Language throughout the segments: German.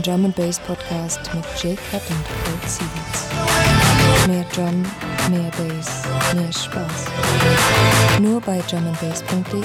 Drum and Bass Podcast mit Cut und Cold Sievers. Mehr Drum, mehr Bass, mehr Spaß. Nur bei drumandbass.de.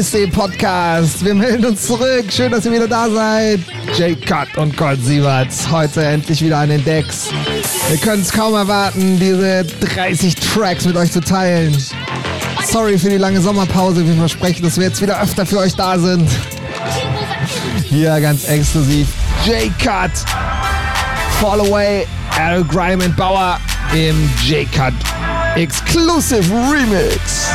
hey, Drum Bass Day Podcast. Wir melden uns zurück. Schön, dass ihr wieder da seid. Jake Cut und Colt Sieverts. Heute endlich wieder an den Decks. Wir können es kaum erwarten, diese 30 Tracks mit euch zu teilen. Sorry für die lange Sommerpause. Wir versprechen, dass wir jetzt wieder öfter für euch da sind. Hier ganz exklusiv. Jake Cut. Fall Away, Al Grime und Bauer im Jake Cut Exclusive Remix.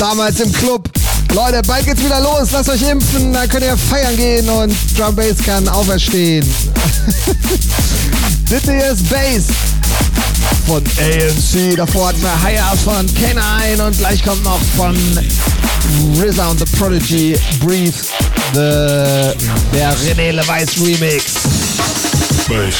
Damals im Club. Leute, bald geht's wieder los. Lasst euch impfen, dann könnt ihr feiern gehen und Drum Bass kann auferstehen. This is Bass von AMC. Davor hatten wir Higher von K9 und gleich kommt noch von RZA und The Prodigy Breathe the, der René Levice Remix. Bass.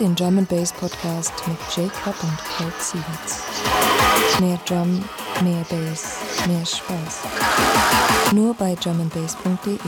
Den Drum Bass Podcast mit Jacob und Kurt Sievers. Mehr Drum, mehr Bass, mehr Spaß. Nur bei drumandbass.de.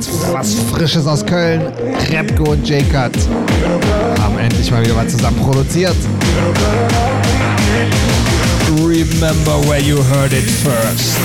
ganz was Frisches aus Köln. Repko und J-Cut haben endlich mal wieder was zusammen produziert. Remember where you heard it first.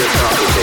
guitar.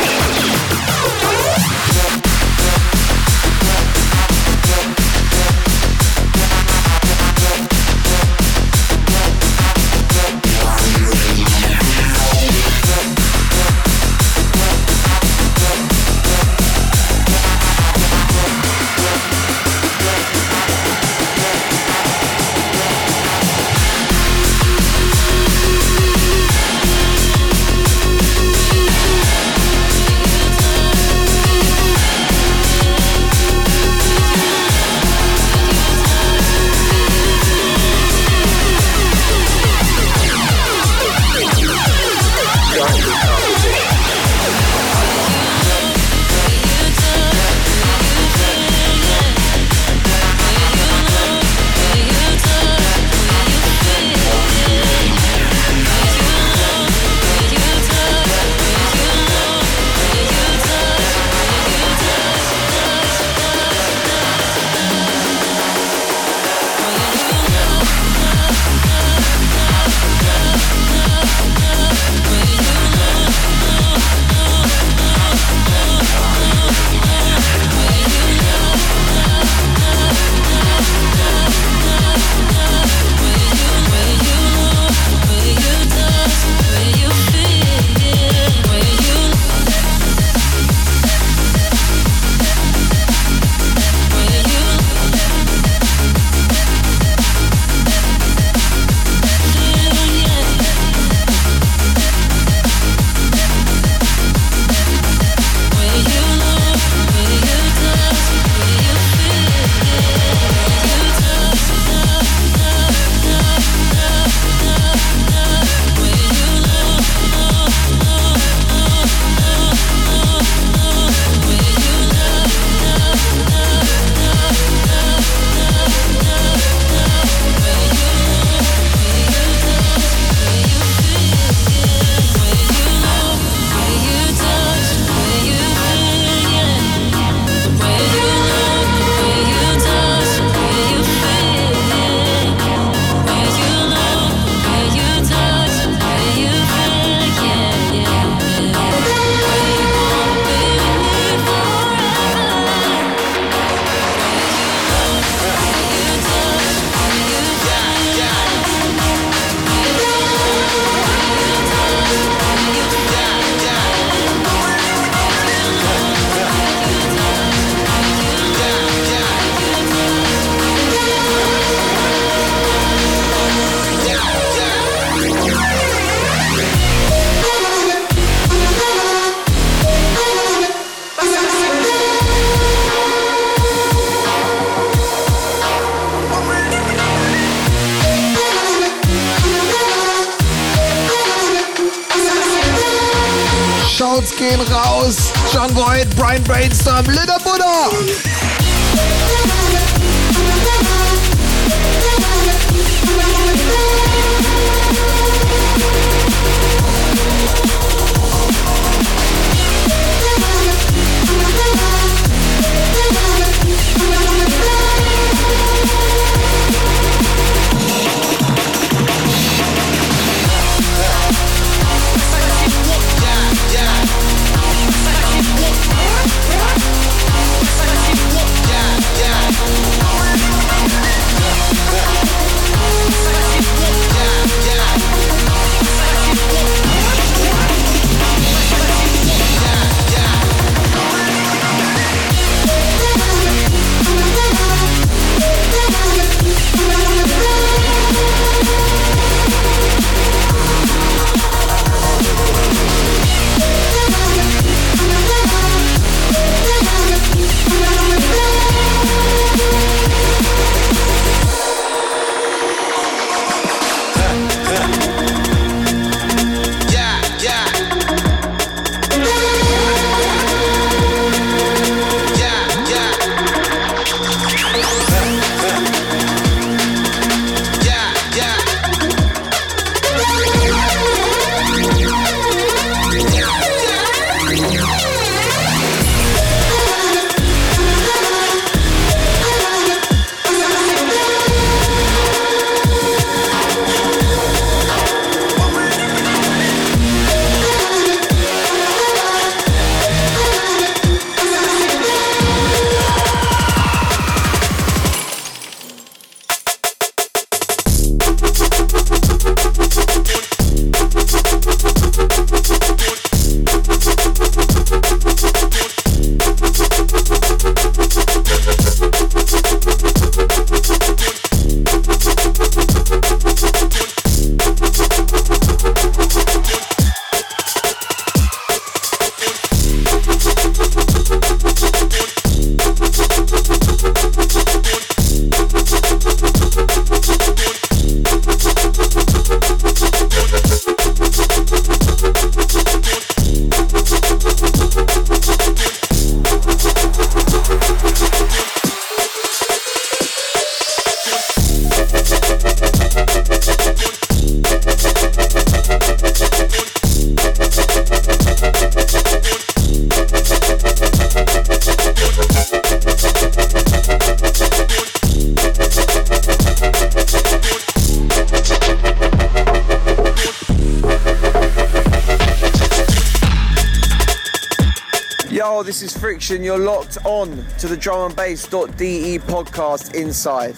You're locked on to the Drum and Bass.de podcast inside.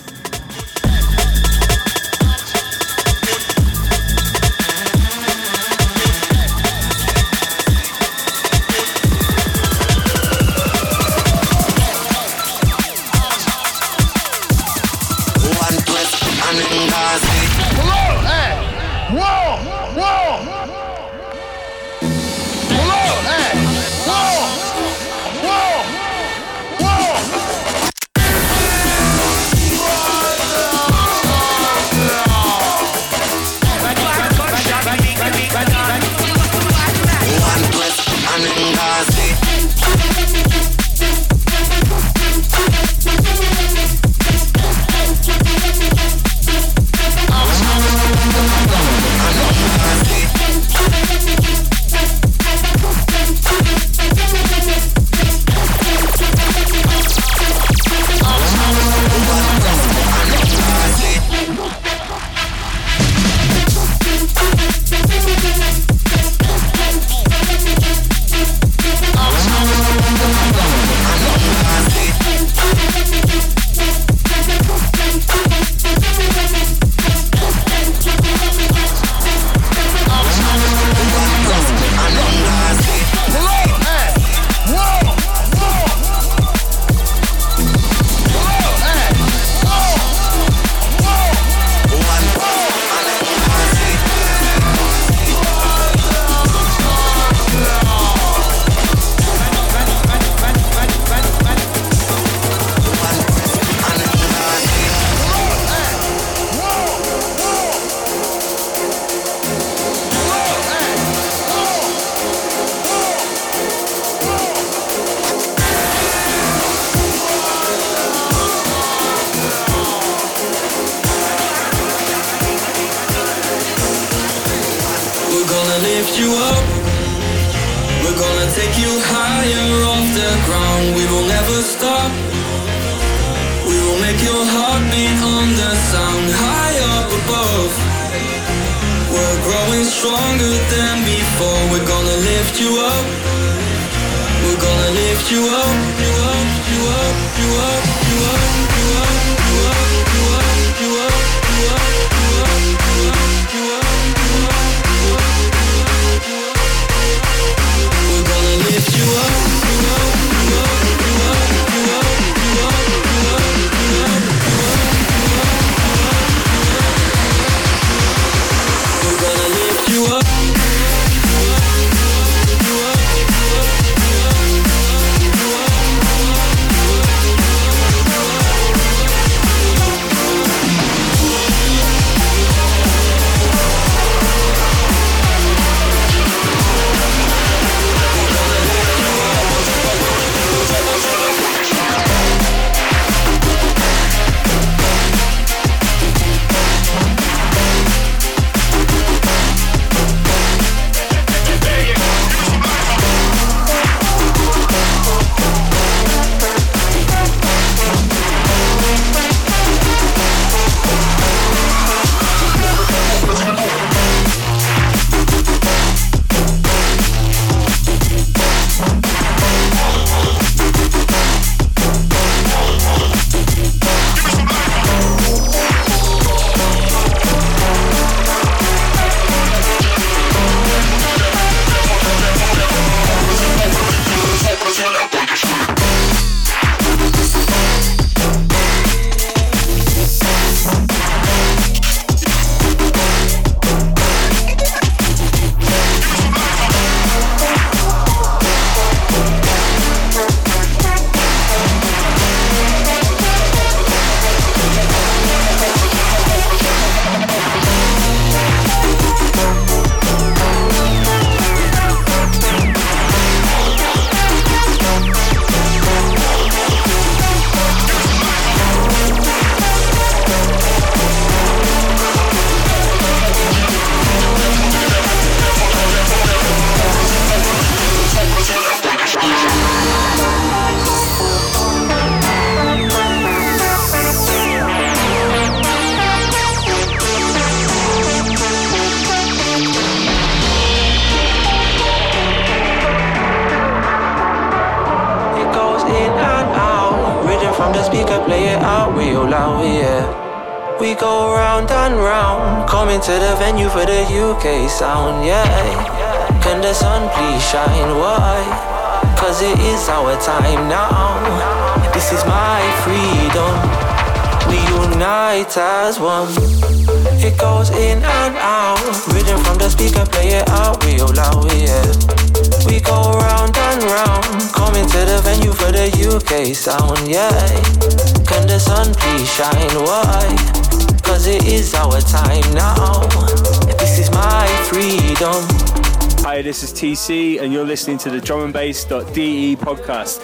Sound, yeah. Can the sun please shine? Why? Cause it is our time now. This is my freedom. Hi, this is TC, and you're listening to the Drum and Bass.de podcast.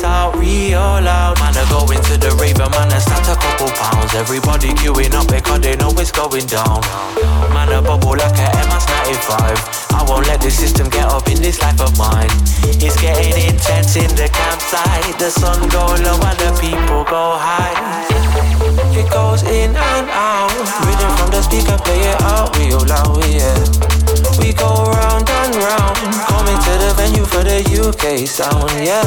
It out real loud. Man, I go into the raver, man, I start a couple pounds. Everybody queuing up because they know it's going down. Man, I bubble like a MS95. I won't let the system get up in this life of mine. It's getting intense in the campsite. The sun go low and the people go high. It goes in and out. Rhythm from the speaker, play it out real loud, yeah. We go round and round, coming to the venue for the UK sound, yeah.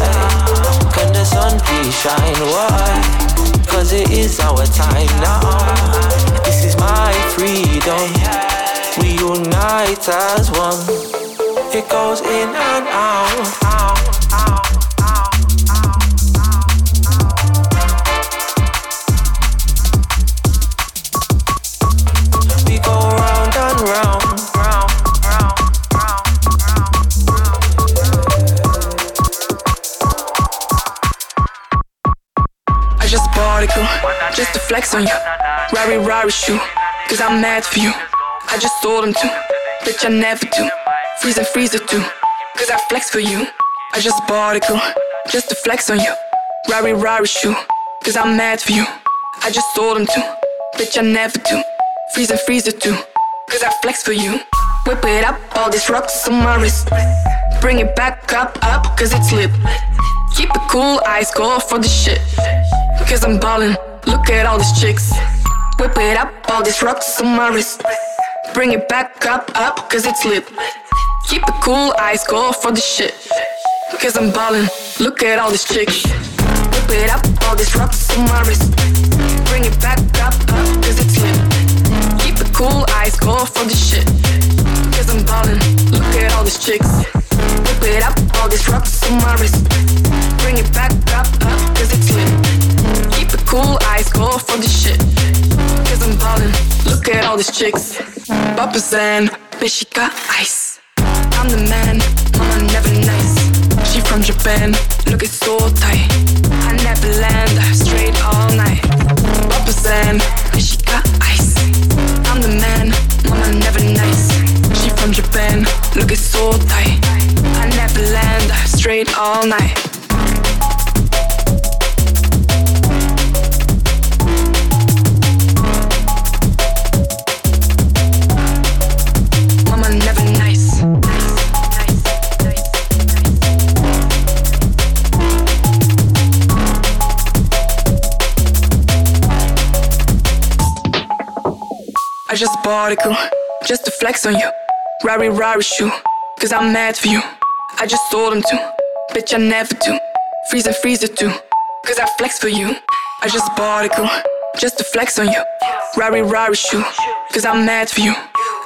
Can the sun please shine? Why? Cause it is our time now. This is my freedom. We unite as one. It goes in and out. Just to flex on you. Rari Rari shoe, cause I'm mad for you. I just told him to, bitch I never do. Freeze and freezer too, cause I flex for you. I just bought a girl, just to flex on you. Rari Rari shoe, cause I'm mad for you. I just told him to, bitch I never do. Freeze and freezer too, cause I flex for you. Whip it up, all these rocks on my wrist. Bring it back up, up, cause it's lit. Keep it cool, eyes cold for the shit. Cause I'm ballin', look at all these chicks. Whip it up, all these rocks on my wrist. Bring it back up, up, cause it's lit. Keep it cool, eyes go for the shit. Cause I'm ballin', look at all these chicks. Whip it up, all these rocks on my wrist. Bring it back up, up, cause it's lit. Keep it cool, eyes go for the shit. Cause I'm ballin', look at all these chicks. Whip it up, all these rocks on my wrist. Bring it back up, up, cause it's lit. Cool, eyes go for the shit. Cause I'm ballin', look at all these chicks. Papa's and bitch, she got ice. I'm the man, mama never nice. She from Japan, look it's so tight. I never land, straight all night. Papa's and bitch, she got ice. I'm the man, mama never nice. She from Japan, look it's so tight. I never land, straight all night. I just to flex on you. Rari Rari shoe, cause I'm mad for you. I just told him to, bitch I never do. Freeze and freezer too, cause I flex for you. I just bought a girl, just to flex on you. Rari Rari shoe, cause I'm mad for you.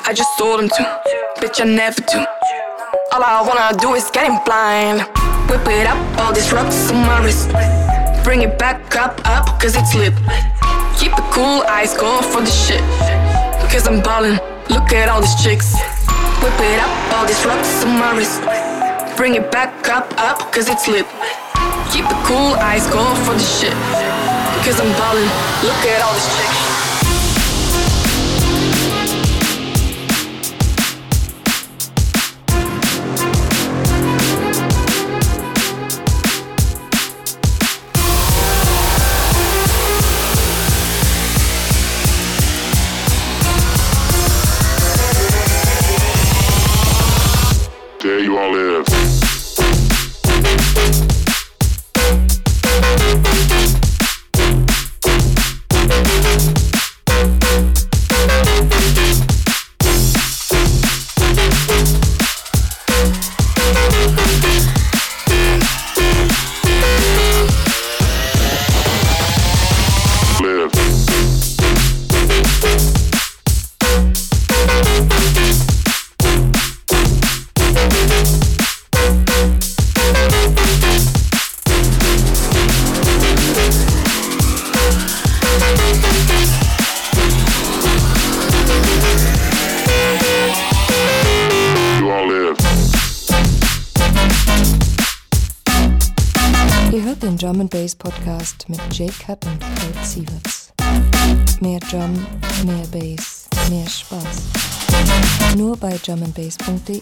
I just told him to, bitch I never do. All I wanna do is get him blind. Whip it up, all these rocks on my wrist. Bring it back up, up, cause it's lit. Keep it cool, eyes go for the shit. Cause I'm ballin', look at all these chicks. Whip it up, all these rocks on my wrist. Bring it back up, up, cause it's lit. Keep it cool, eyes go for the shit. Cause I'm ballin', look at all these chicks. Drum and Bass Podcast mit Jacob und Kurt Sieverts. Mehr Drum, mehr Bass, mehr Spaß. Nur bei drumandbass.de.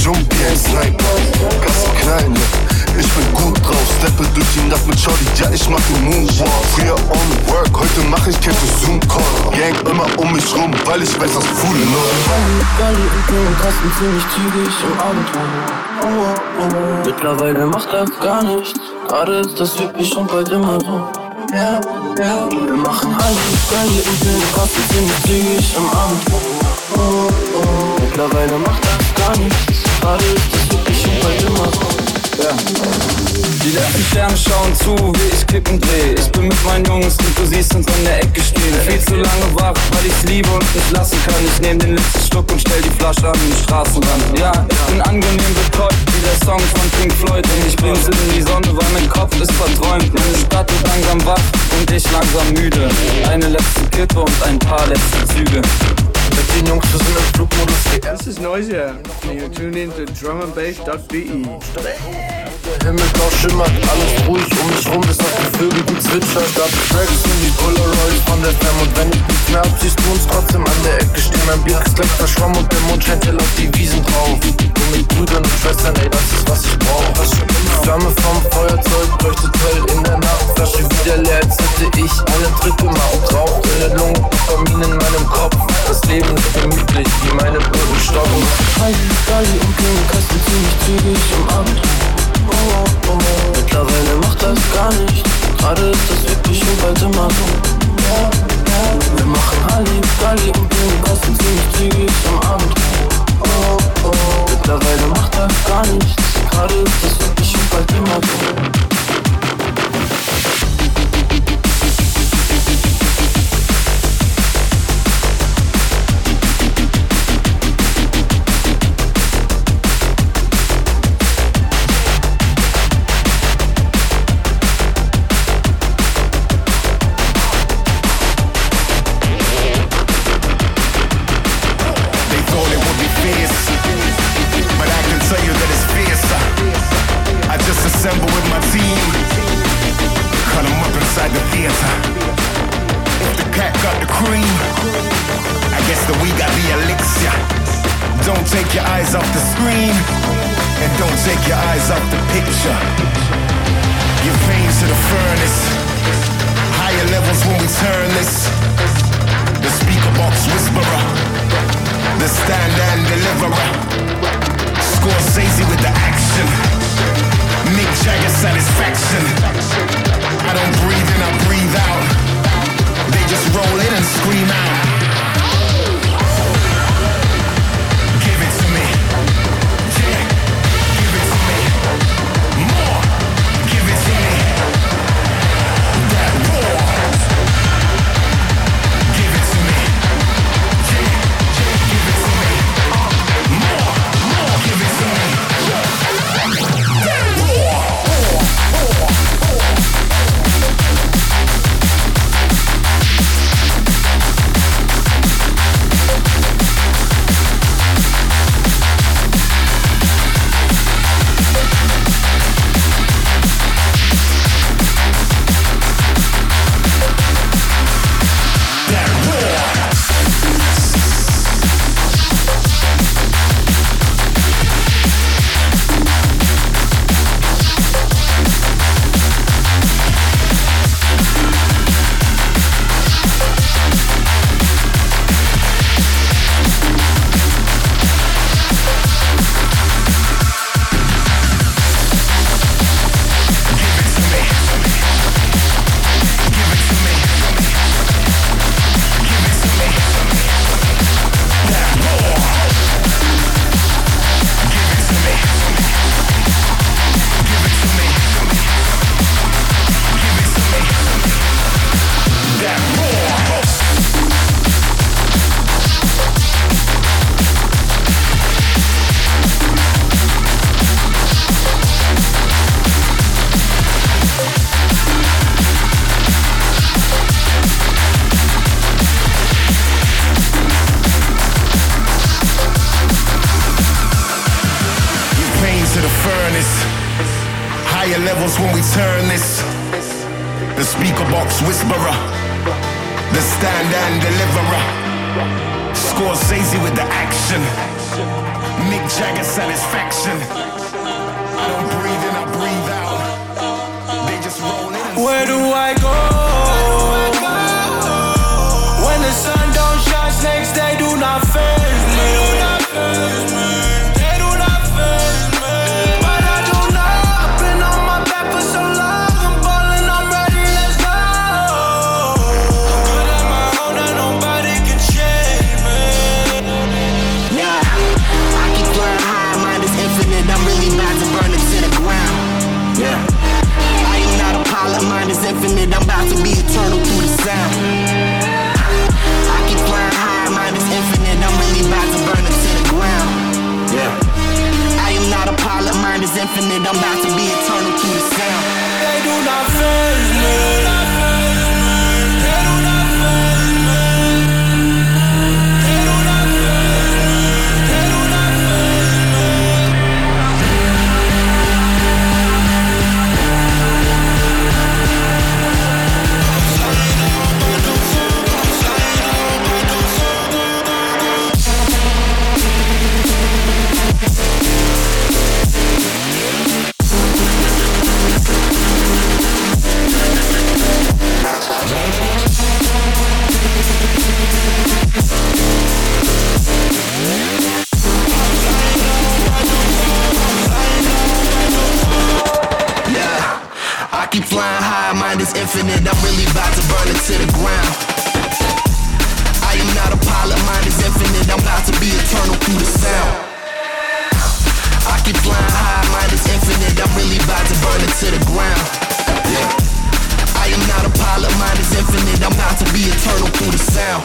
Dschungel wie ein Sniper. Kassen knallen, ich bin gut drauf, steppe durch die Nacht mit Shorty, ja ich mach den Moonwalk. Früher on work, heute mach ich kein Zoom-Call. Gang immer um mich rum, weil ich weiß, was cool ne? ist. Mit Galli und Blumen Kasten ziemlich zügig im Abendrum. Mittlerweile macht er gar nichts, gerade ist das üblich und bald immer so. Ja, ja. Wir machen alles Galli und Blumen Kasten ziemlich zügig im Abendrum. Mittlerweile macht er gar nichts gerade das wirklich bei immer. Ja. Die letzten Sterne schauen zu, wie ich kippen dreh. Ich bin mit meinen Jungs und du siehst uns an der Ecke stehen. Viel zu lange wach, weil ich's liebe und nicht lassen kann. Ich nehm den letzten Schluck und stell die Flasche an den Straßenrand. Ja, ich bin angenehm betäubt, wie der Song von Pink Floyd. Und ich bring's in die Sonne, weil mein Kopf ist verträumt. Meine Stadt wird langsam wach und ich langsam müde. Eine letzte Kippe und ein paar letzte Züge. Mit den Jungs, wir sind im Flugmodus WM. This is Noisia, and you're tuned in to drumandbass.de. Der Himmelblau schimmert, alles ruhig um mich rum, bis auf die Vögel zwitschert. Gab Tracks und die Polaroids von der Fam und wenn ich mehr hab, siehst du uns trotzdem an der Ecke stehen. Mein Blick ist gleich verschwommen und der Mond scheint hell auf die Wiesen drauf. Mit Brüdern und Schwestern, ey, das ist was ich brauch. Flamme vom Feuerzeug leuchtet hell in der Nacht. Flasche wieder leer, als hätte ich eine Trick gemacht. Rauch in der Lunge, Dopamin in meinem Kopf. Das Leben ist gemütlich, wie meine Brücken stoppen. Heidi, Gali und Blumen Kasten ziemlich zügig im Abend. Oh, oh, oh. Mittlerweile macht das gar nicht. Gerade ist das wirklich und bald immer so. Wir machen Halli, Gali und Blumen Kasten ziemlich zügig am Abend. Oh, oh. Mittlerweile macht das gar nichts. Gerade das wirklich und bald immer take your eyes off the screen, and don't take your eyes off the picture. Your veins to the furnace, higher levels when we turn this. The speaker box whisperer the stand and deliverer. Scorsese with the action. Mick Jagger satisfaction. I don't breathe in, I breathe out. They just roll in and scream out. Higher levels when we turn this. The speaker box whisperer. The stand and deliverer. Scorsese with the action. Mick Jagger satisfaction. I don't breathe in, I breathe out. They just roll in Where do I go? Is infinite. I'm really about to burn it to the ground. I am not a pilot, mind is infinite. I'm about to be eternal through the sound. I keep flying high, mind is infinite. I'm really about to burn it to the ground. Yeah. I am not a pilot, mind is infinite. I'm about to be eternal through the. Sound,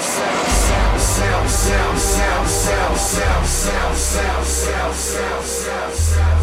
sound, sound, sound, sound, sound, sound, sound, sound, sound, sound, sound, sound,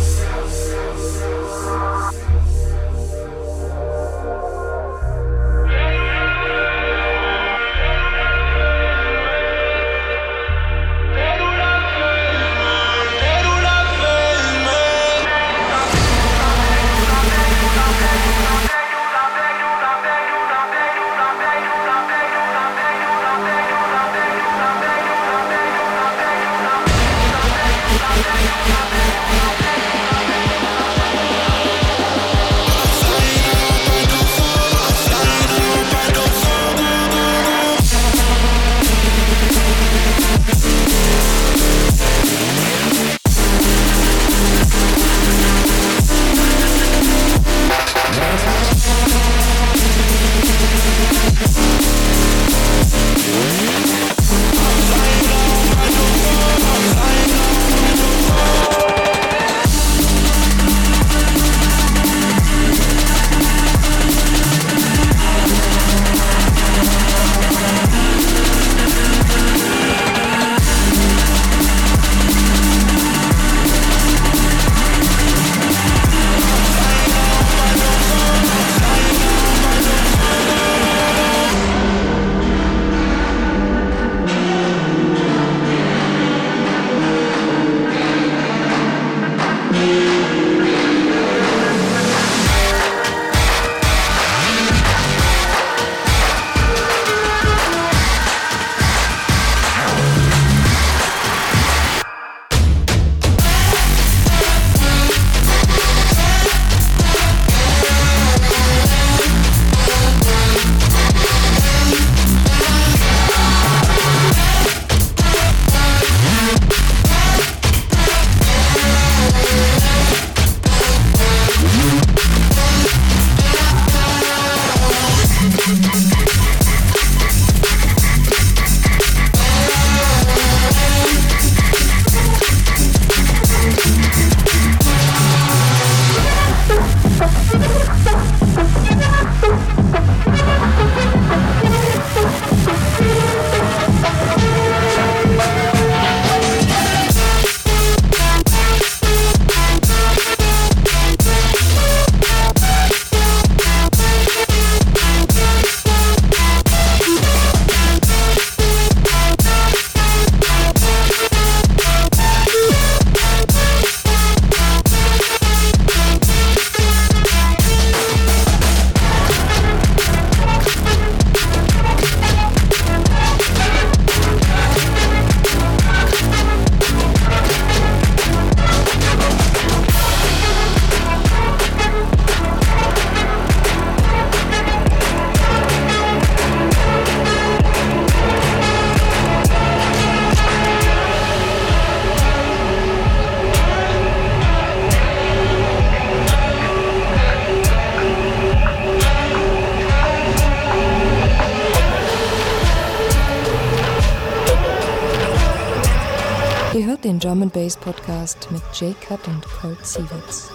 Podcast mit Jay Cut und Colt Sievers.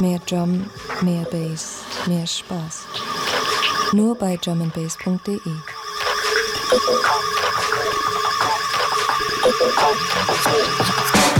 Mehr Drum, mehr Bass, mehr Spaß. Nur bei drumandbass.de. Thank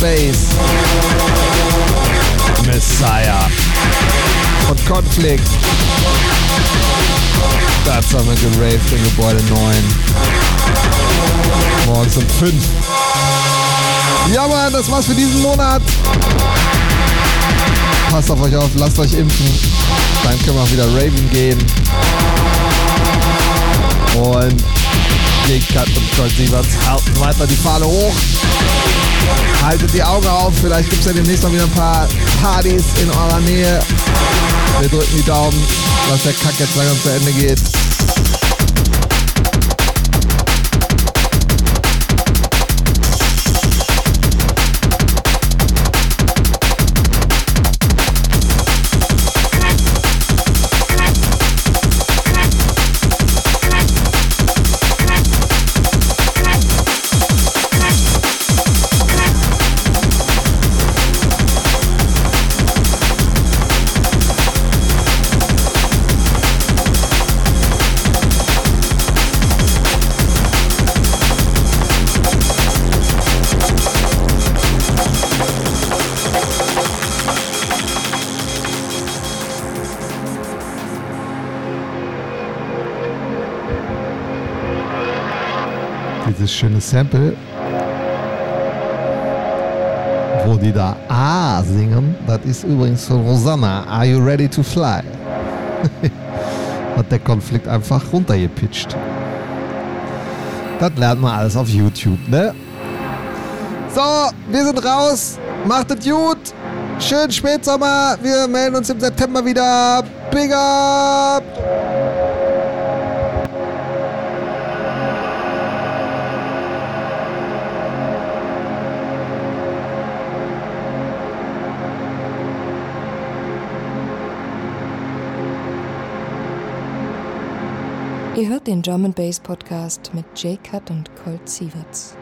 Bass. Messiah. Und Conflict. Das haben wir geraved im Gebäude 9. Morgens um 5. Ja, Mann, das war's für diesen Monat. Passt auf euch auf, lasst euch impfen. Dann können wir auch wieder Raven gehen. Und J-Cut und Colt Sieverts halten weiter die Fahne hoch. Haltet die Augen auf, vielleicht gibt es ja demnächst noch wieder ein paar Partys in eurer Nähe. Wir drücken die Daumen, dass der Kack jetzt langsam zu Ende geht. Dieses schöne Sample, wo die da A singen, das ist übrigens von Rosanna. Are you ready to fly? Hat der Konflikt einfach runtergepitcht. Das lernt man alles auf YouTube, ne? So, wir sind raus. Macht es gut. Schönen Spätsommer. Wir melden uns im September wieder. Big up! Ihr hört den and Bass Podcast mit J-Cut und Colt Sieverts.